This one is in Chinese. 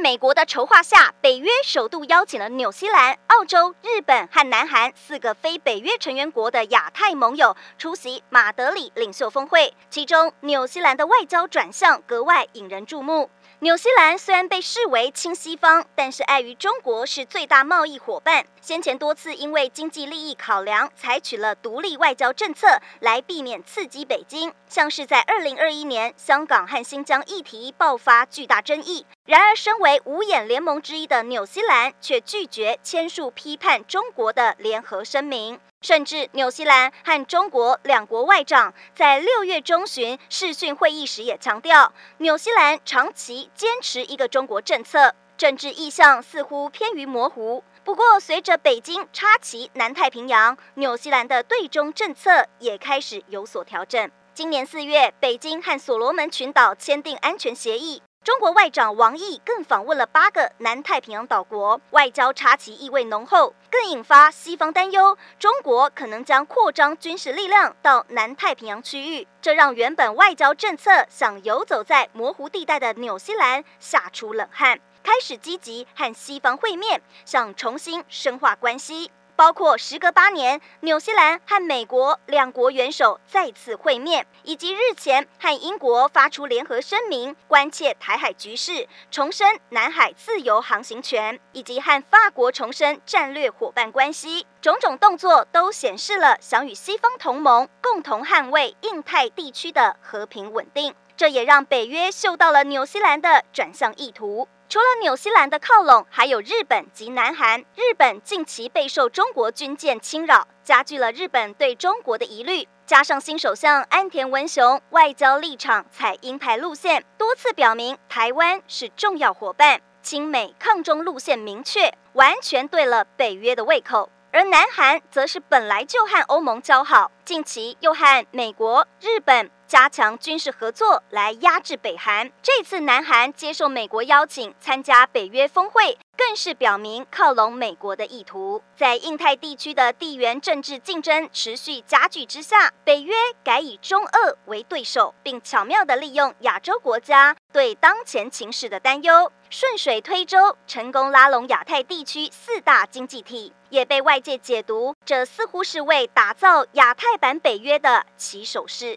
美国的筹划下，北约首度邀请了纽西兰、澳洲、日本和南韩四个非北约成员国的亚太盟友出席马德里领袖峰会。其中，纽西兰的外交转向格外引人注目。纽西兰虽然被视为亲西方，但是碍于中国是最大贸易伙伴，先前多次因为经济利益考量，采取了独立外交政策来避免刺激北京。像是在二零二一年，香港和新疆议题爆发巨大争议。然而，身为五眼联盟之一的纽西兰却拒绝签署批判中国的联合声明，甚至纽西兰和中国两国外长在六月中旬视讯会议时也强调，纽西兰长期坚持一个中国政策，政治意向似乎偏于模糊。不过，随着北京插旗南太平洋，纽西兰的对中政策也开始有所调整。今年四月，北京和所罗门群岛签订安全协议。中国外长王毅更访问了八个南太平洋岛国，外交插旗意味浓厚，更引发西方担忧，中国可能将扩张军事力量到南太平洋区域，这让原本外交政策想游走在模糊地带的纽西兰吓出冷汗，开始积极和西方会面，想重新深化关系。包括时隔八年，纽西兰和美国两国元首再次会面，以及日前和英国发出联合声明，关切台海局势，重申南海自由航行权，以及和法国重申战略伙伴关系，种种动作都显示了想与西方同盟共同捍卫印太地区的和平稳定。这也让北约嗅到了纽西兰的转向意图。除了纽西兰的靠拢，还有日本及南韩。日本近期备受中国军舰侵扰，加剧了日本对中国的疑虑。加上新首相岸田文雄外交立场采鹰派路线，多次表明台湾是重要伙伴，亲美抗中路线明确，完全对了北约的胃口。而南韩则是本来就和欧盟交好，近期又和美国、日本。加强军事合作来压制北韩。这次南韩接受美国邀请参加北约峰会，更是表明靠拢美国的意图。在印太地区的地缘政治竞争持续加剧之下，北约改以中俄为对手，并巧妙地利用亚洲国家对当前情势的担忧，顺水推舟，成功拉拢亚太地区四大经济体，也被外界解读这似乎是为打造亚太版北约的起手式。